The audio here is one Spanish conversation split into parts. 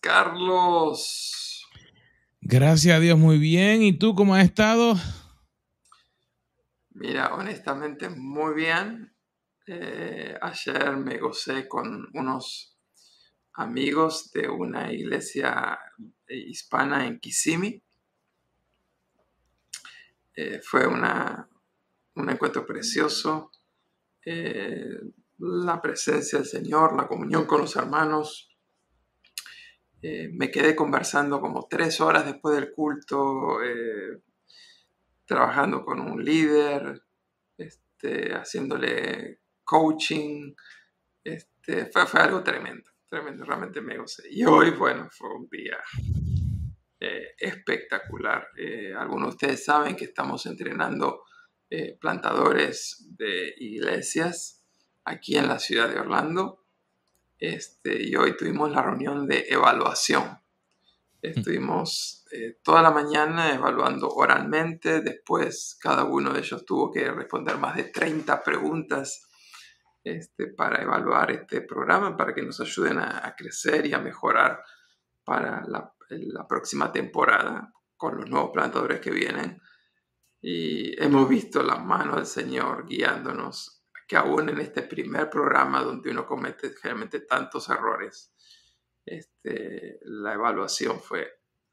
Carlos? Gracias a Dios, muy bien. ¿Y tú cómo has estado? Mira, honestamente, muy bien. Eh, ayer me gocé con unos amigos de una iglesia hispana en Kissimmee. Eh, fue una, un encuentro precioso. Eh, la presencia del Señor, la comunión con los hermanos. Eh, me quedé conversando como tres horas después del culto, eh, trabajando con un líder, este, haciéndole coaching. Este, fue, algo tremendo, tremendo, realmente me gocé. Y hoy, bueno, fue un día eh, espectacular. algunos de ustedes saben que estamos entrenando plantadores de iglesias aquí en la ciudad de Orlando. Este, y hoy tuvimos la reunión de evaluación. Estuvimos eh, toda la mañana evaluando oralmente, después cada uno de ellos tuvo que responder más de 30 preguntas este, para evaluar este programa, para que nos ayuden a, crecer y a mejorar para la, la, próxima temporada con los nuevos plantadores que vienen. Y hemos visto la mano del Señor guiándonos que aún en este primer programa donde uno comete generalmente tantos errores, este, la evaluación fue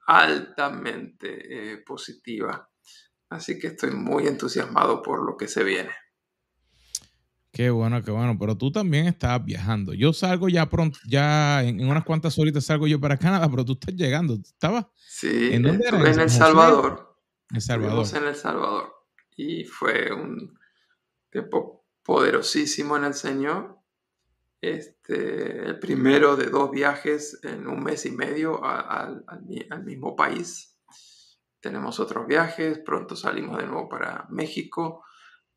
altamente eh, positiva. Así que estoy muy entusiasmado por lo que se viene. Qué bueno, qué bueno. Pero tú también estás viajando. Yo salgo ya pronto, ya en, unas cuantas horitas salgo yo para Canadá, pero tú estás llegando. ¿Estabas? Sí, ¿en dónde En El Salvador. En El Salvador. en El Salvador. Y fue un tiempo poderosísimo en el Señor. Este, el primero de dos viajes en un mes y medio al, mismo país. Tenemos otros viajes, pronto salimos de nuevo para México.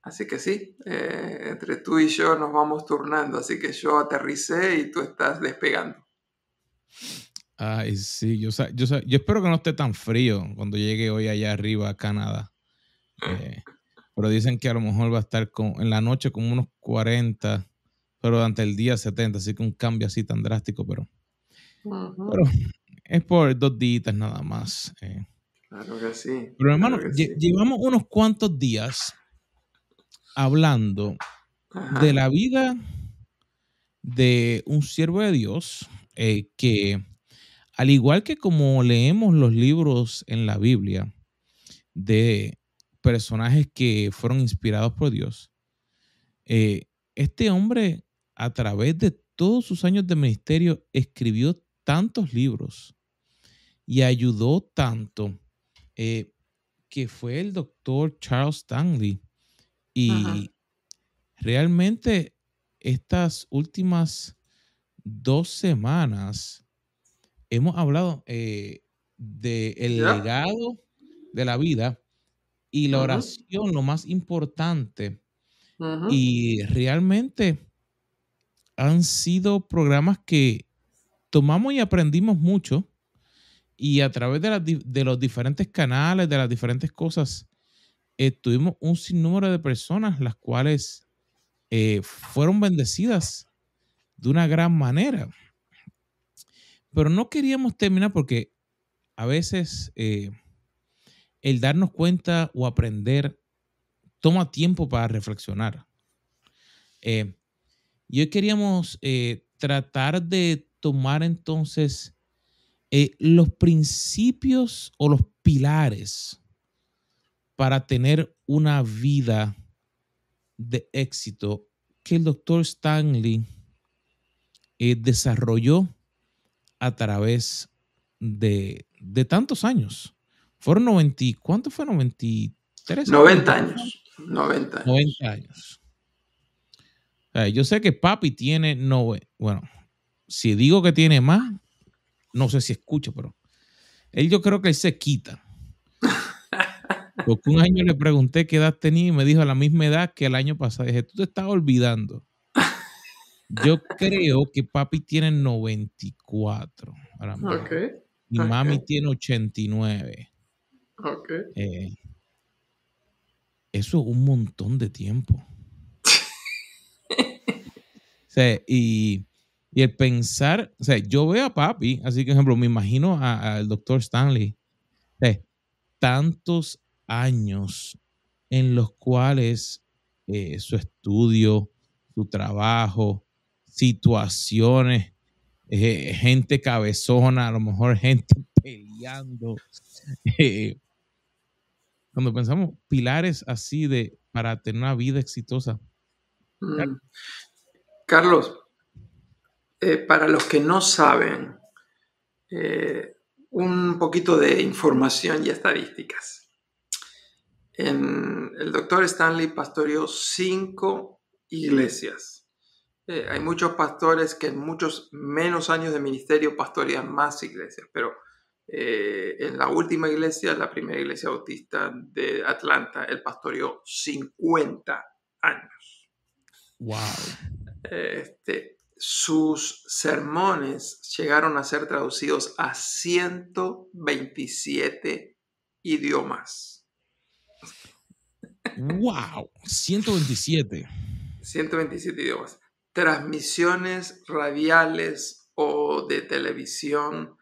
Así que sí, eh, entre tú y yo nos vamos turnando. Así que yo aterricé y tú estás despegando. Ay, sí, yo, yo, yo espero que no esté tan frío cuando llegue hoy allá arriba a Canadá. Eh, pero dicen que a lo mejor va a estar con, en la noche como unos 40, pero durante el día 70, así que un cambio así tan drástico, pero, pero es por dos días nada más. Eh. Claro que sí. Pero hermano, llevamos unos cuantos días hablando de la vida de un siervo de Dios eh, que, al igual que como leemos los libros en la Biblia de personajes que fueron inspirados por Dios. Eh, este hombre, a través de todos sus años de ministerio, escribió tantos libros y ayudó tanto eh, que fue el doctor Charles Stanley. Y realmente estas últimas dos semanas hemos hablado eh, del legado de la vida y la oración lo más importante. Y realmente han sido programas que tomamos y aprendimos mucho y a través de, los diferentes canales, de las diferentes cosas, eh, tuvimos un sinnúmero de personas las cuales eh, fueron bendecidas de una gran manera. Pero no queríamos terminar porque a veces eh, el darnos cuenta o aprender toma tiempo para reflexionar. Eh, y hoy queríamos eh, tratar de tomar entonces eh, los principios o los pilares para tener una vida de éxito que el doctor Stanley desarrolló a través de, de tantos años. Fueron 90, ¿cuánto fue? 93. 90 años. 90 años. 90 años. yo sé que papi tiene, no, bueno, si digo que tiene más, no sé si escucho, pero él yo creo que él se quita. Porque un año le pregunté qué edad tenía y me dijo a la misma edad que el año pasado. Dije, tú te estás olvidando. Yo creo que papi tiene 94. Ahora Y mami tiene 89. Eh, eso es un montón de tiempo. y, el pensar, o sea, yo veo a papi, así que, por ejemplo, me imagino al doctor Stanley, tantos años en los cuales eh, su estudio, su trabajo, situaciones, eh, gente cabezona, a lo mejor gente peleando. Eh, cuando pensamos pilares así de para tener una vida exitosa. Mm. Carlos, para los que no saben, un poquito de información y estadísticas. el doctor Stanley pastoreó cinco iglesias. Eh, hay muchos pastores que en muchos menos años de ministerio pastorean más iglesias, pero eh, en la última iglesia, la primera iglesia bautista de Atlanta, él pastoreó 50 años. ¡Wow! Este, sus sermones llegaron a ser traducidos a 127 idiomas. ¡Wow! 127. 127 idiomas. Transmisiones radiales o de televisión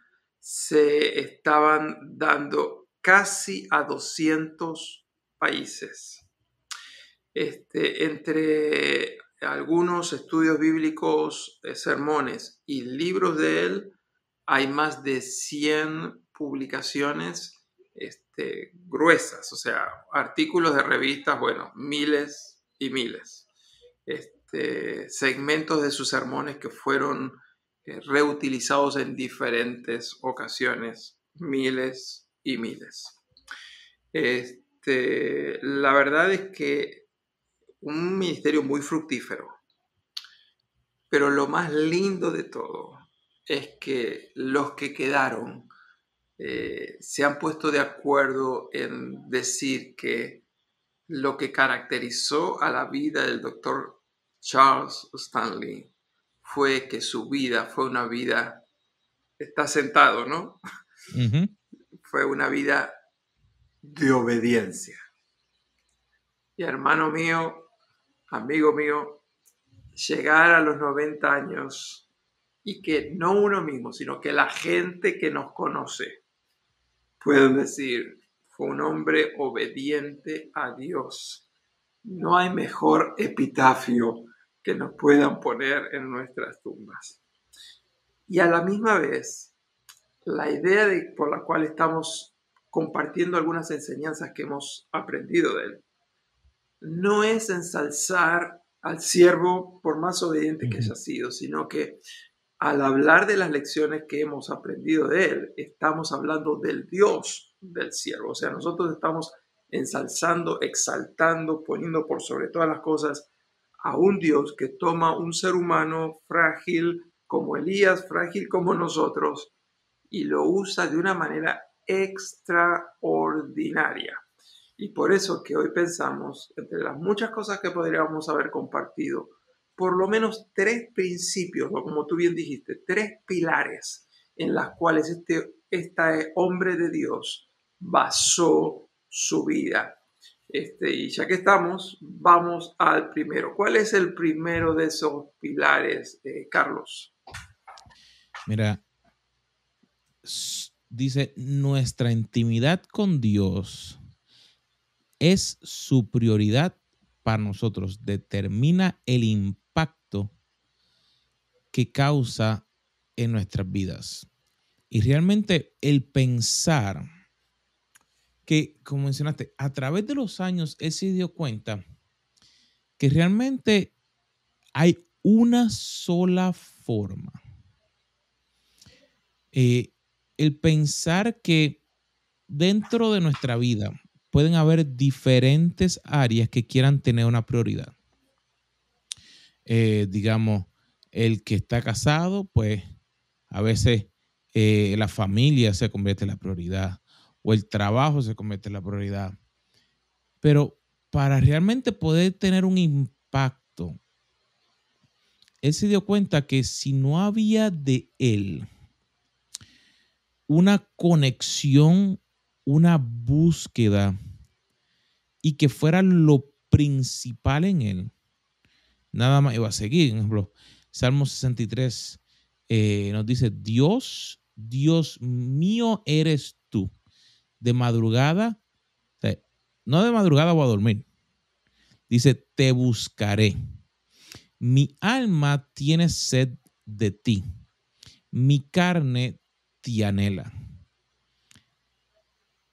se estaban dando casi a 200 países. Este, entre algunos estudios bíblicos, eh, sermones y libros de él, hay más de 100 publicaciones este, gruesas, o sea, artículos de revistas, bueno, miles y miles. Este, segmentos de sus sermones que fueron reutilizados en diferentes ocasiones, miles y miles. Este, la verdad es que un ministerio muy fructífero. Pero lo más lindo de todo es que los que quedaron eh, se han puesto de acuerdo en decir que lo que caracterizó a la vida del doctor Charles Stanley fue que su vida fue una vida, está sentado, ¿no? Fue una vida de obediencia. Y hermano mío, amigo mío, llegar a los 90 años y que no uno mismo, sino que la gente que nos conoce pueden decir, fue un hombre obediente a Dios. No hay mejor epitafio que nos puedan poner en nuestras tumbas. Y a la misma vez, la idea de, por la cual estamos compartiendo algunas enseñanzas que hemos aprendido de él no es ensalzar al siervo por más obediente que haya sido, sino que al hablar de las lecciones que hemos aprendido de él, estamos hablando del Dios del siervo. O sea, nosotros estamos ensalzando, exaltando, poniendo por sobre todas las cosas a un Dios que toma un ser humano frágil como Elías, frágil como nosotros, y lo usa de una manera extraordinaria. Y por eso que hoy pensamos, entre las muchas cosas que podríamos haber compartido, por lo menos tres principios, o como tú bien dijiste, tres pilares en las cuales este, este hombre de Dios basó su vida. Este, y ya que estamos, vamos al primero. ¿Cuál es el primero de esos pilares, eh, Carlos? Mira, dice, nuestra intimidad con Dios es su prioridad para nosotros, determina el impacto que causa en nuestras vidas. Y realmente el pensar que, como mencionaste, a través de los años él se dio cuenta que realmente hay una sola forma. Eh, el pensar que dentro de nuestra vida pueden haber diferentes áreas que quieran tener una prioridad. Eh, digamos, el que está casado, pues a veces eh, la familia se convierte en la prioridad o el trabajo se convierte en la prioridad. Pero para realmente poder tener un impacto, él se dio cuenta que si no había de él una conexión una búsqueda y que fuera lo principal en él, nada más iba a seguir. ejemplo, Salmo 63 eh, nos dice, Dios, Dios mío eres. De madrugada, no de madrugada voy a dormir. Dice, te buscaré. Mi alma tiene sed de ti. Mi carne te anhela.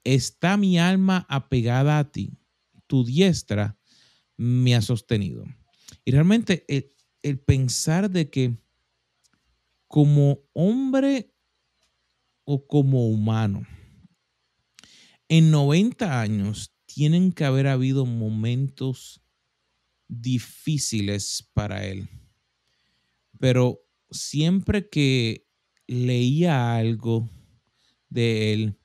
Está mi alma apegada a ti. Tu diestra me ha sostenido. Y realmente el, el pensar de que como hombre o como humano, en 90 años tienen que haber habido momentos difíciles para él. Pero siempre que leía algo de él,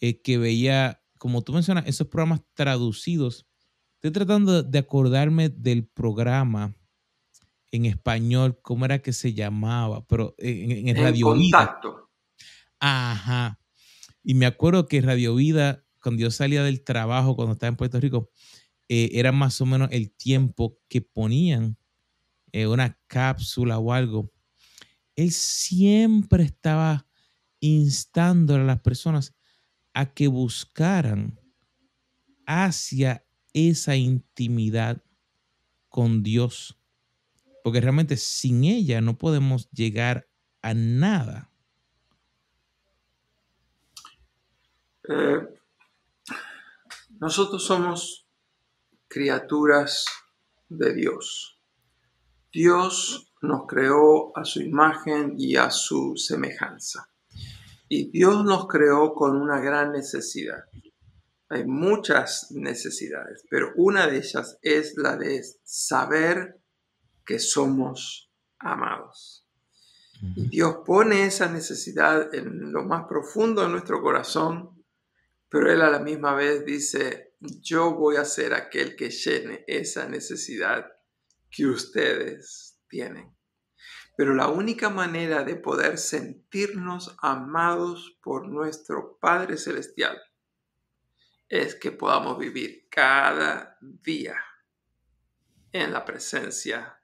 eh, que veía, como tú mencionas, esos programas traducidos, estoy tratando de acordarme del programa en español, cómo era que se llamaba, pero en, en Radio Contacto. Ajá. Y me acuerdo que Radio Vida, cuando yo salía del trabajo, cuando estaba en Puerto Rico, eh, era más o menos el tiempo que ponían eh, una cápsula o algo. Él siempre estaba instando a las personas a que buscaran hacia esa intimidad con Dios. Porque realmente sin ella no podemos llegar a nada. Eh, nosotros somos criaturas de Dios. Dios nos creó a su imagen y a su semejanza. Y Dios nos creó con una gran necesidad. Hay muchas necesidades, pero una de ellas es la de saber que somos amados. Y Dios pone esa necesidad en lo más profundo de nuestro corazón, pero Él a la misma vez dice, yo voy a ser aquel que llene esa necesidad que ustedes tienen. Pero la única manera de poder sentirnos amados por nuestro Padre Celestial es que podamos vivir cada día en la presencia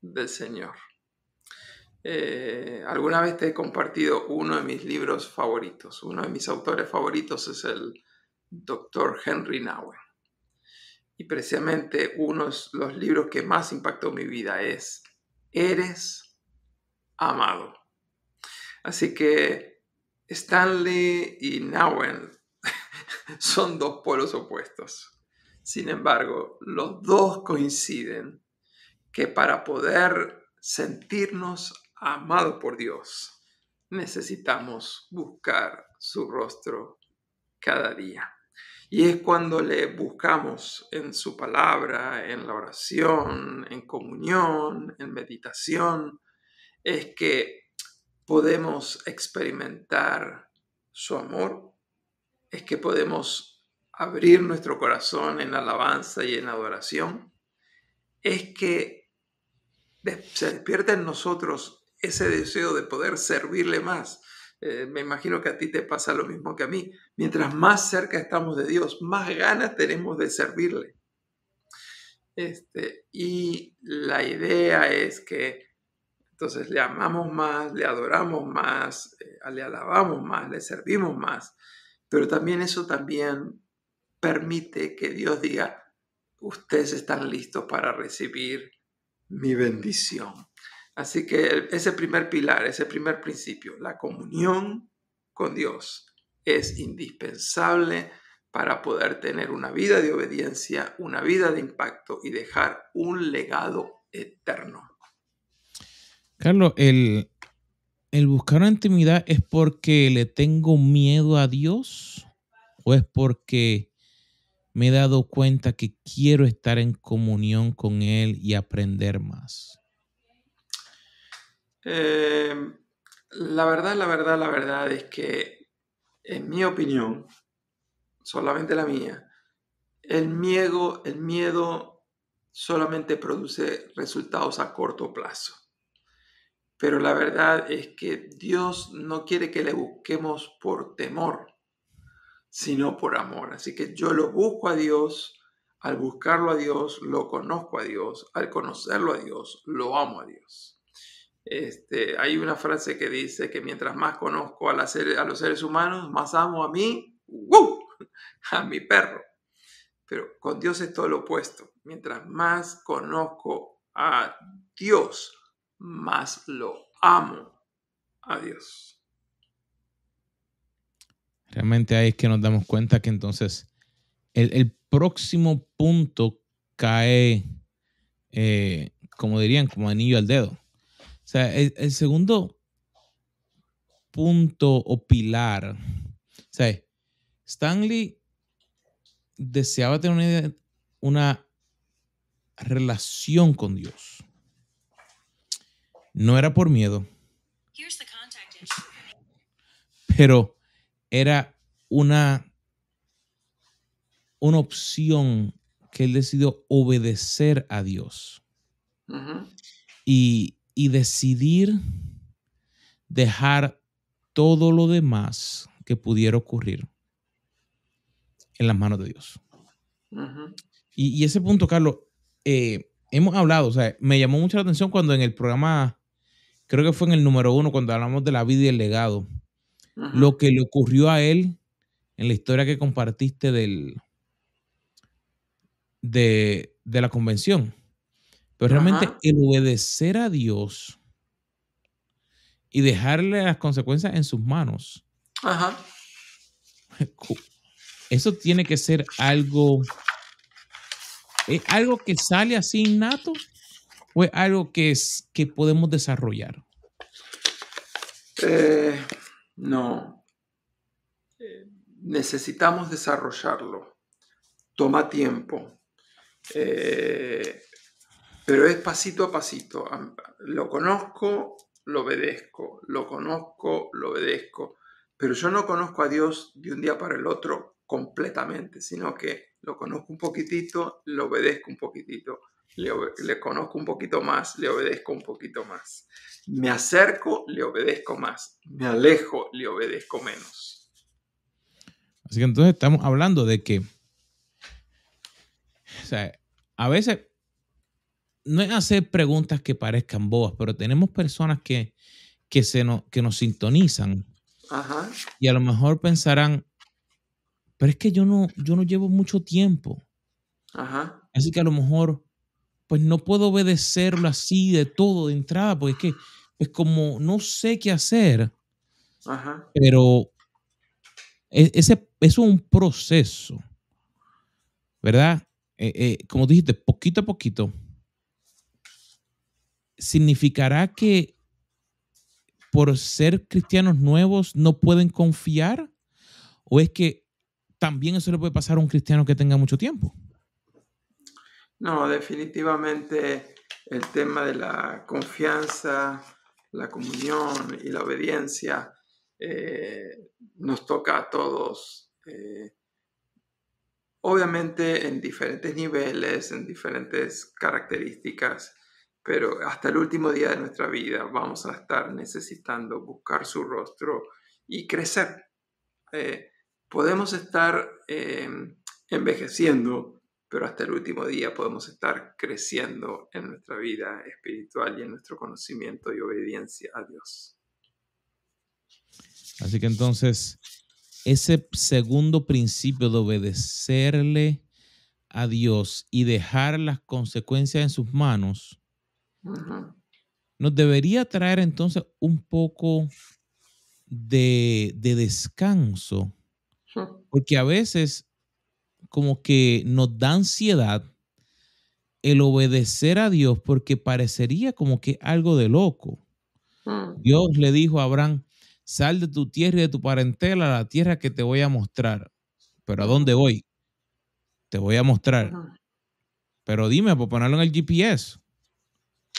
del Señor. Eh, alguna vez te he compartido uno de mis libros favoritos. Uno de mis autores favoritos es el Dr. Henry Nowen. Y precisamente uno de los libros que más impactó mi vida es Eres amado. Así que Stanley y Nowen son dos polos opuestos. Sin embargo, los dos coinciden que para poder sentirnos amados por Dios, necesitamos buscar su rostro cada día. Y es cuando le buscamos en su palabra, en la oración, en comunión, en meditación, es que podemos experimentar su amor, es que podemos abrir nuestro corazón en alabanza y en adoración, es que se despierta en nosotros ese deseo de poder servirle más, eh, me imagino que a ti te pasa lo mismo que a mí. Mientras más cerca estamos de Dios, más ganas tenemos de servirle. Este, y la idea es que entonces le amamos más, le adoramos más, eh, le alabamos más, le servimos más, pero también eso también permite que Dios diga, ustedes están listos para recibir mi bendición. Así que ese primer pilar, ese primer principio, la comunión con Dios, es indispensable para poder tener una vida de obediencia, una vida de impacto y dejar un legado eterno. Carlos, el, el buscar una intimidad es porque le tengo miedo a Dios o es porque me he dado cuenta que quiero estar en comunión con Él y aprender más. Em, la verdad, la verdad, la verdad es que, en mi opinión, solamente la mía, el miedo, el miedo solamente produce resultados a corto plazo. Pero la verdad es que Dios no quiere que le busquemos por temor, sino por amor. Así que yo lo busco a Dios, al buscarlo a Dios, lo conozco a Dios, al conocerlo a Dios, lo amo a Dios. Este, hay una frase que dice que mientras más conozco a, los seres humanos, más amo a mí, a mi perro. Pero con Dios es todo lo opuesto. Mientras más conozco a Dios, más lo amo a Dios. Realmente ahí es que nos damos cuenta que entonces el, próximo punto cae, eh, como dirían, como anillo al dedo. O sea, el, segundo punto o pilar, o sea, Stanley deseaba tener una, relación con Dios. No era por miedo, pero era una, una opción que él decidió obedecer a Dios. y, y decidir dejar todo lo demás que pudiera ocurrir en las manos de Dios. y, ese punto, Carlos, eh, hemos hablado, o sea, me llamó mucho la atención cuando en el programa, creo que fue en el número uno, cuando hablamos de la vida y el legado, lo que le ocurrió a él en la historia que compartiste del, de, de la convención. Pero realmente el obedecer a Dios y dejarle las consecuencias en sus manos. Ajá. Eso tiene que ser algo. ¿Es algo que sale así innato? ¿O es algo que, es, que podemos desarrollar? Eh, no. Necesitamos desarrollarlo. Toma tiempo. Eh, pero es pasito a pasito. Lo conozco, lo obedezco. Lo conozco, lo obedezco. Pero yo no conozco a Dios de un día para el otro completamente, sino que lo conozco un poquitito, le obedezco un poquitito. Le, le, conozco un poquito más, le obedezco un poquito más. Me acerco, le obedezco más. Me alejo, le obedezco menos. Así que entonces estamos hablando de que, o sea, a veces no es hacer preguntas que parezcan bobas, pero tenemos personas que, que, se nos, que nos sintonizan y a lo mejor pensarán, pero es que yo no, yo no llevo mucho tiempo. Así que a lo mejor, pues no puedo obedecerlo así de todo de entrada, porque es que, es como no sé qué hacer. Pero e, ese, es un proceso, ¿verdad? Eh, eh, como dijiste, poquito a poquito ¿significará que por ser cristianos nuevos no pueden confiar? ¿O es que también eso le puede pasar a un cristiano que tenga mucho tiempo? No, definitivamente el tema de la confianza, la comunión y la obediencia eh, nos toca a todos. Eh, obviamente en diferentes niveles, en diferentes características pero hasta el último día de nuestra vida vamos a estar necesitando buscar su rostro y crecer. Eh, podemos estar eh, envejeciendo, pero hasta el último día podemos estar creciendo en nuestra vida espiritual y en nuestro conocimiento y obediencia a Dios. Así que entonces, ese segundo principio de obedecerle a Dios y dejar las consecuencias en sus manos, nos debería traer entonces un poco de, descanso, porque a veces como que nos da ansiedad el obedecer a Dios porque parecería como que algo de loco. Mm. Dios le dijo a Abraham, sal de tu tierra y de tu parentela a la tierra que te voy a mostrar. Pero ¿a dónde voy? Te voy a mostrar. Pero dime, por ponerlo en el GPS.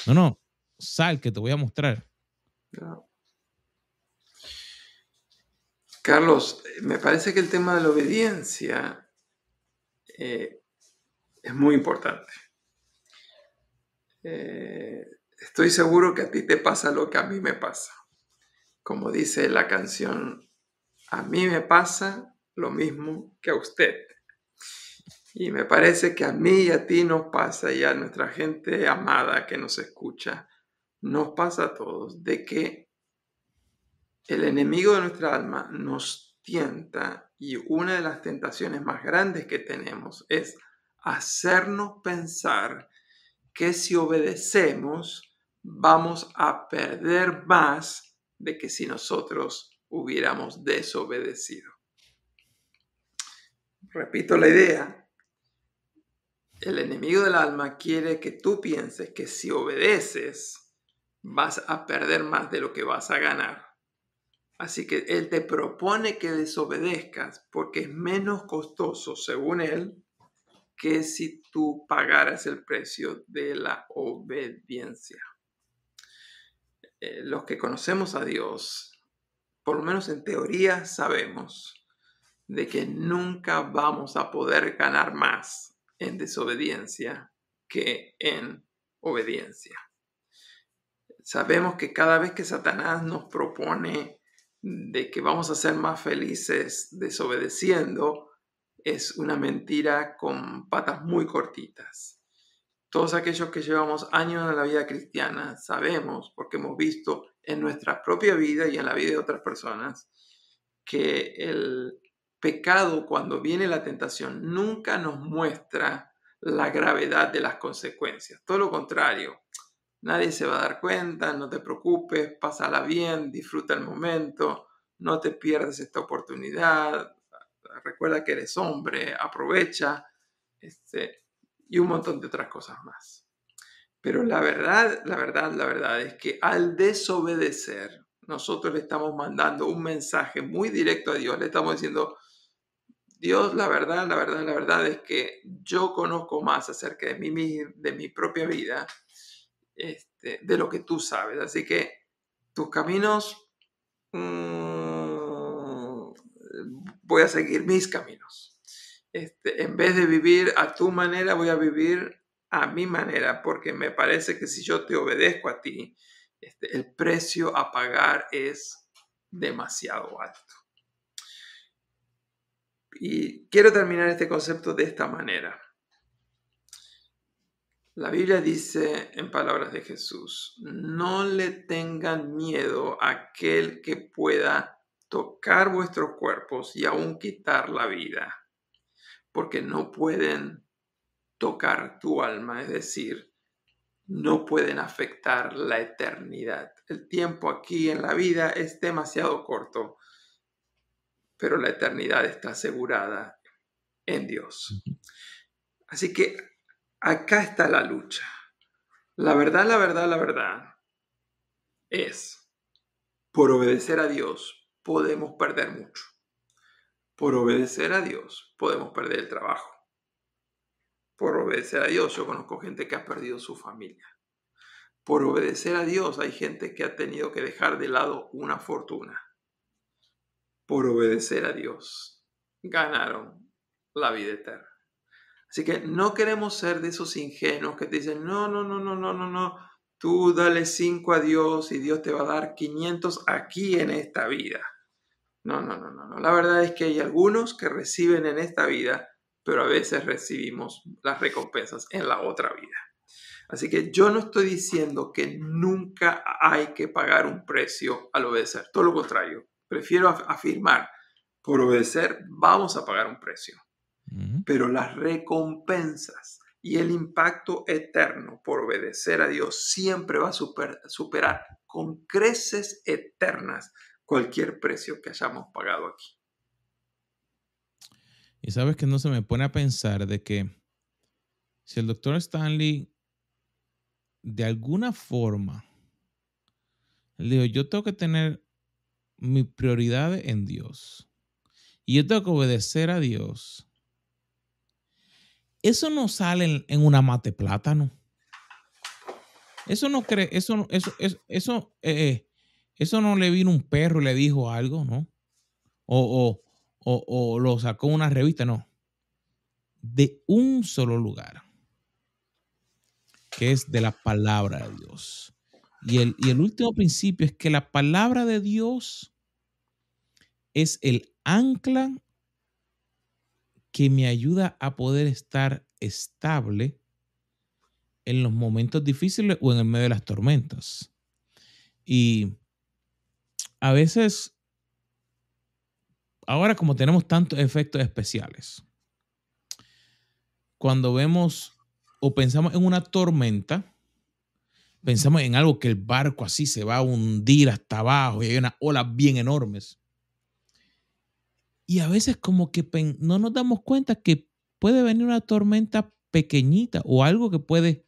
No, no, sal que te voy a mostrar. Carlos, me parece que el tema de la obediencia eh, es muy importante. Eh, estoy seguro que a ti te pasa lo que a mí me pasa. Como dice la canción, a mí me pasa lo mismo que a usted. Y me parece que a mí y a ti nos pasa y a nuestra gente amada que nos escucha, nos pasa a todos de que el enemigo de nuestra alma nos tienta y una de las tentaciones más grandes que tenemos es hacernos pensar que si obedecemos vamos a perder más de que si nosotros hubiéramos desobedecido. Repito la idea. El enemigo del alma quiere que tú pienses que si obedeces vas a perder más de lo que vas a ganar. Así que Él te propone que desobedezcas porque es menos costoso, según Él, que si tú pagaras el precio de la obediencia. Eh, los que conocemos a Dios, por lo menos en teoría, sabemos de que nunca vamos a poder ganar más en desobediencia que en obediencia. Sabemos que cada vez que Satanás nos propone de que vamos a ser más felices desobedeciendo es una mentira con patas muy cortitas. Todos aquellos que llevamos años en la vida cristiana sabemos, porque hemos visto en nuestra propia vida y en la vida de otras personas, que el pecado cuando viene la tentación nunca nos muestra la gravedad de las consecuencias. Todo lo contrario, Nadie se va a dar cuenta, no te preocupes, pásala bien, disfruta el momento, no te pierdas esta oportunidad, recuerda que eres hombre, aprovecha, este, y un montón de otras cosas más. Pero la verdad, la verdad, la verdad es que al desobedecer, nosotros le estamos mandando un mensaje muy directo a Dios, le estamos diciendo, Dios, la verdad, la verdad, la verdad es que yo conozco más acerca de mí, de mi propia vida este, de lo que tú sabes. Así que tus caminos, mm, voy a seguir mis caminos. Este, en vez de vivir a tu manera, voy a vivir a mi manera, porque me parece que si yo te obedezco a ti, este, el precio a pagar es demasiado alto. Y quiero terminar este concepto de esta manera. La Biblia dice en palabras de Jesús, no le tengan miedo a aquel que pueda tocar vuestros cuerpos y aún quitar la vida, porque no pueden tocar tu alma, es decir, no pueden afectar la eternidad. El tiempo aquí en la vida es demasiado corto, pero la eternidad está asegurada en Dios. Así que acá está la lucha. La verdad, la verdad, la verdad es, por obedecer a Dios podemos perder mucho. Por obedecer a Dios podemos perder el trabajo. Por obedecer a Dios yo conozco gente que ha perdido su familia. Por obedecer a Dios hay gente que ha tenido que dejar de lado una fortuna. Por obedecer a Dios ganaron la vida eterna. Así que no queremos ser de esos ingenuos que te dicen, no, no, no, no, no, no, no, tú dale 5 a Dios y Dios te va a dar 500 aquí en esta vida. No, no, no, no, no. La verdad es que hay algunos que reciben en esta vida, pero a veces recibimos las recompensas en la otra vida. Así que yo no estoy diciendo que nunca hay que pagar un precio al obedecer. Todo lo contrario, prefiero afirmar, por obedecer vamos a pagar un precio pero las recompensas y el impacto eterno por obedecer a Dios siempre va a superar con creces eternas cualquier precio que hayamos pagado aquí. Y sabes que no se me pone a pensar de que si el doctor Stanley de alguna forma le dijo, yo tengo que tener mi prioridad en Dios y yo tengo que obedecer a Dios eso no sale en, una mate plátano. Eso no cree, eso, eso, eso, eso, eh, eso no le vino un perro y le dijo algo, ¿no? O, o, o, lo sacó una revista, no. De un solo lugar, que es de la palabra de Dios. Y el, y el último principio es que la palabra de Dios es el ancla que me ayuda a poder estar estable en los momentos difíciles o en el medio de las tormentas. Y a veces, ahora como tenemos tantos efectos especiales, cuando vemos o pensamos en una tormenta, pensamos en algo que el barco así se va a hundir hasta abajo y hay unas olas bien enormes. Y a veces como que no nos damos cuenta que puede venir una tormenta pequeñita o algo que puede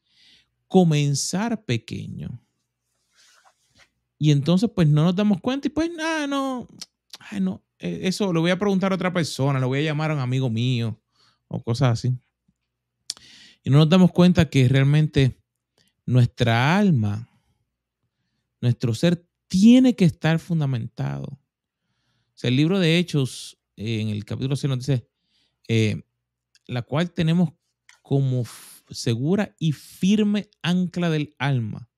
comenzar pequeño. Y entonces pues no nos damos cuenta y pues nada, no, no, e, eso lo voy a preguntar a otra persona, lo voy a llamar a un amigo mío o cosas así. Y no nos damos cuenta que realmente nuestra alma, nuestro ser tiene que estar fundamentado. O sea, el libro de Hechos, eh, en el capítulo 6 nos dice, eh, la cual tenemos como segura y firme ancla del alma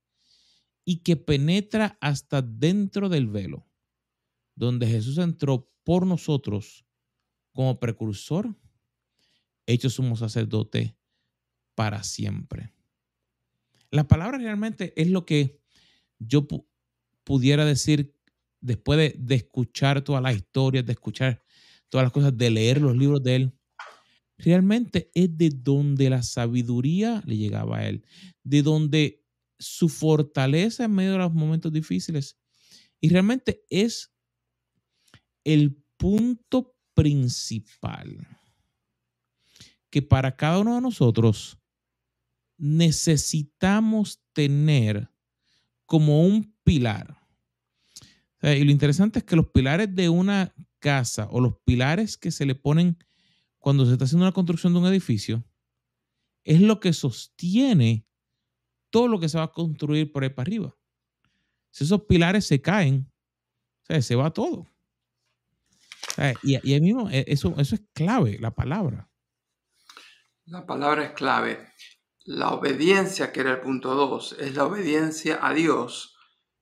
y que penetra hasta dentro del velo, donde Jesús entró por nosotros como precursor, hecho sumo sacerdote para siempre. La palabra realmente es lo que yo pudiera decir después de, escuchar todas las historias, de escuchar todas las cosas, de leer los libros de él. Realmente es de donde la sabiduría le llegaba a él, de donde su fortaleza en medio de los momentos difíciles. Y realmente es el punto principal que para cada uno de nosotros necesitamos tener como un pilar. y lo interesante es que los pilares de una casa o los pilares que se le ponen cuando se está haciendo una construcción de un edificio es lo que sostiene todo lo que se va a construir por ahí para arriba. Si esos pilares se caen, se va todo. y, ahí mismo, e, eso, eso es clave, la palabra. La palabra es clave. La obediencia, que era el punto 2, es la obediencia a Dios.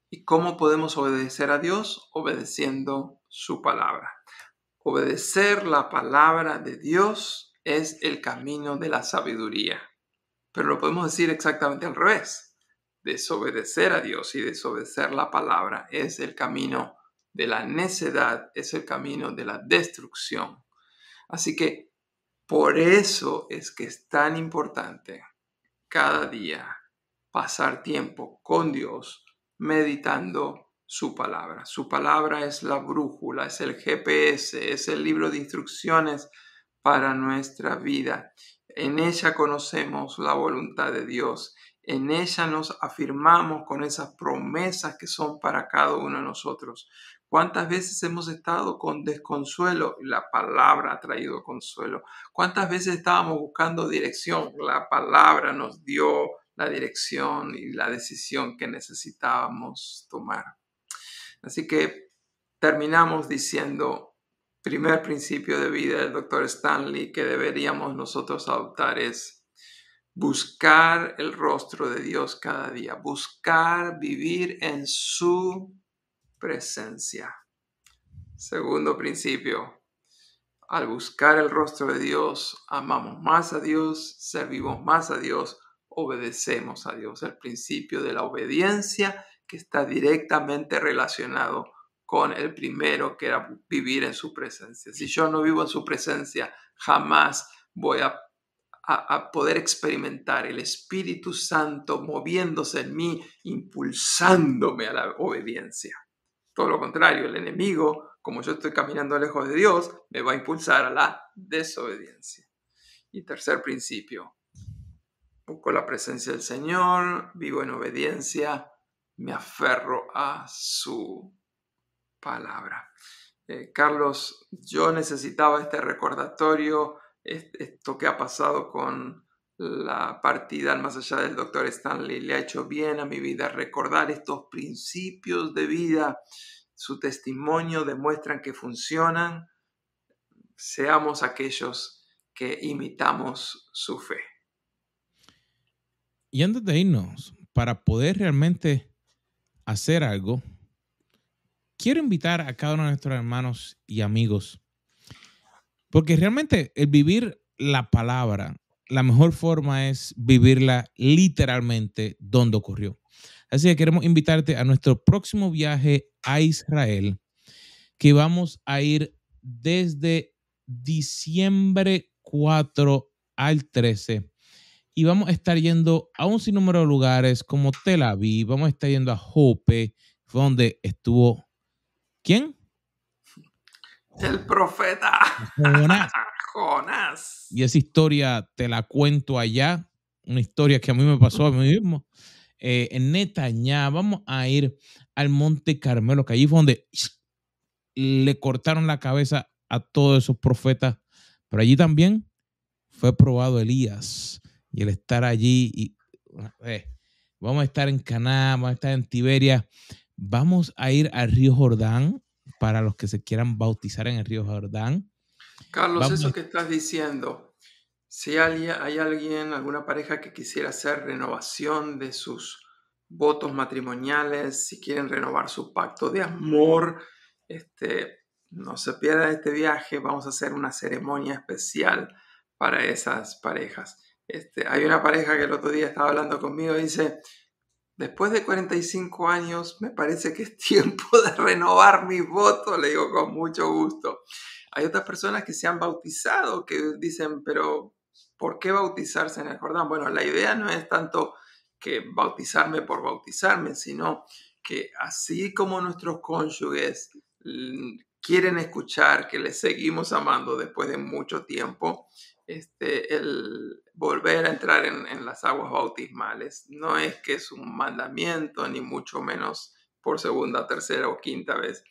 ¿Y cómo podemos obedecer a Dios? Obedeciendo su palabra. Obedecer la palabra de Dios es el camino de la sabiduría. Pero lo podemos decir exactamente al revés. Desobedecer a Dios y desobedecer la palabra es el camino de la necedad, es el camino de la destrucción. Así que por eso es que es tan importante cada día pasar tiempo con Dios meditando su palabra. Su palabra es la brújula, es el GPS, es el libro de instrucciones para nuestra vida. En ella conocemos la voluntad de Dios. En ella nos afirmamos con esas promesas que son para cada uno de nosotros. ¿Cuántas veces hemos estado con desconsuelo? La palabra ha traído consuelo. ¿Cuántas veces estábamos buscando dirección? La palabra nos dio la dirección y la decisión que necesitábamos tomar. Así que terminamos diciendo, primer principio de vida del doctor Stanley que deberíamos nosotros adoptar es buscar el rostro de Dios cada día, buscar vivir en su presencia. Segundo principio, al buscar el rostro de Dios, amamos más a Dios, servimos más a Dios, obedecemos a Dios. El principio de la obediencia que está directamente relacionado con el primero, que era vivir en su presencia. Si yo no vivo en su presencia, jamás voy a a, poder experimentar el Espíritu Santo moviéndose en mí, impulsándome a la obediencia. Todo lo contrario, el enemigo, como yo estoy caminando lejos de Dios, me va a impulsar a la desobediencia. Y tercer principio, busco la presencia del Señor, vivo en obediencia, me aferro a su palabra. Eh, Carlos, yo necesitaba este recordatorio, esto que ha pasado con la partida más allá del doctor Stanley le ha hecho bien a mi vida. Recordar estos principios de vida, su testimonio demuestran que funcionan. Seamos aquellos que imitamos su fe. Y antes de irnos, para poder realmente hacer algo, quiero invitar a cada uno de nuestros hermanos y amigos, porque realmente el vivir la palabra la mejor forma es vivirla literalmente donde ocurrió. Así que queremos invitarte a nuestro próximo viaje a Israel, que vamos a ir desde diciembre 4 al 13. Y vamos a estar yendo a un sinnúmero de lugares como Tel Aviv, vamos a estar yendo a Jope, donde estuvo. ¿Quién? El profeta Jonás. Y esa historia te la cuento allá, una historia que a mí me pasó a mí mismo. Eh, en Netañá, vamos a ir al Monte Carmelo, que allí fue donde le cortaron la cabeza a todos esos profetas. Pero allí también fue probado Elías y el estar allí. Y, eh, vamos a estar en Caná, vamos a estar en Tiberia. Vamos a ir al río Jordán para los que se quieran bautizar en el río Jordán. Carlos, Vamos eso a- que estás diciendo, si hay, hay alguien, alguna pareja que quisiera hacer renovación de sus votos matrimoniales, si quieren renovar su pacto de amor, este, no se pierdan este viaje, vamos a hacer una ceremonia especial para esas parejas. Este, hay una pareja que el otro día estaba hablando conmigo y dice, después de 45 años me parece que es tiempo de renovar mi voto, le digo con mucho gusto. Hay otras personas que se han bautizado que dicen, pero ¿por qué bautizarse en el Jordán? Bueno, la idea no es tanto que bautizarme por bautizarme, sino que así como nuestros cónyuges mm, quieren escuchar que les seguimos amando después de mucho tiempo, este, el volver a entrar en, en las aguas bautismales no es que es un mandamiento, ni mucho menos por segunda, tercera o quinta vez,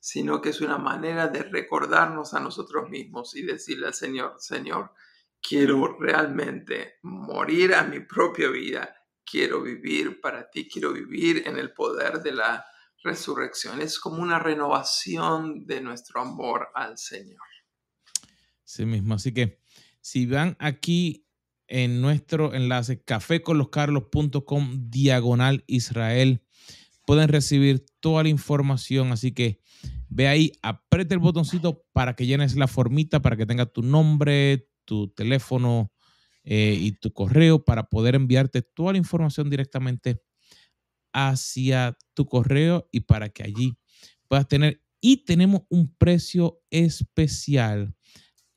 sino que es una manera de recordarnos a nosotros mismos y decirle al Señor, Señor, quiero realmente morir a mi propia vida, quiero vivir para ti, quiero vivir en el poder de la resurrección. Es como una renovación de nuestro amor al Señor. Sí mismo. Así que si van aquí en nuestro enlace caféconloscarlos.com diagonal Israel, pueden recibir toda la información. Así que ve ahí, aprieta el botoncito para que llenes la formita, para que tenga tu nombre, tu teléfono eh, y tu correo para poder enviarte toda la información directamente hacia tu correo y para que allí puedas tener. Y tenemos un precio especial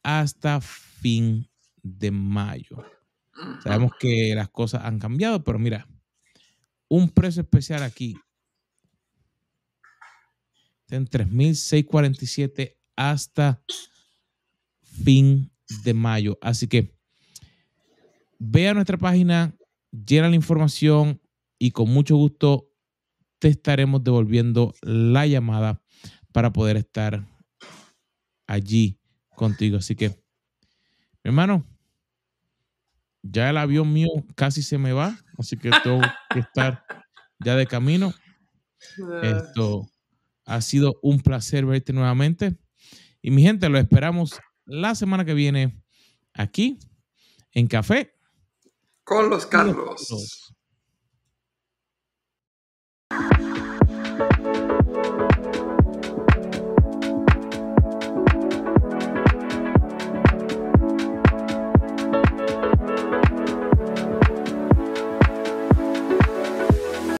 hasta fin de mayo. Sabemos que las cosas han cambiado, pero mira, un precio especial aquí en 3.647 hasta fin de mayo. Así que ve a nuestra página, llena la información y con mucho gusto te estaremos devolviendo la llamada para poder estar allí contigo. Así que, mi hermano, ya el avión mío casi se me va, así que tengo que estar ya de camino. Esto ha sido un placer verte nuevamente. Y mi gente, lo esperamos la semana que viene aquí en Café Con los con los Carlos. Carlos.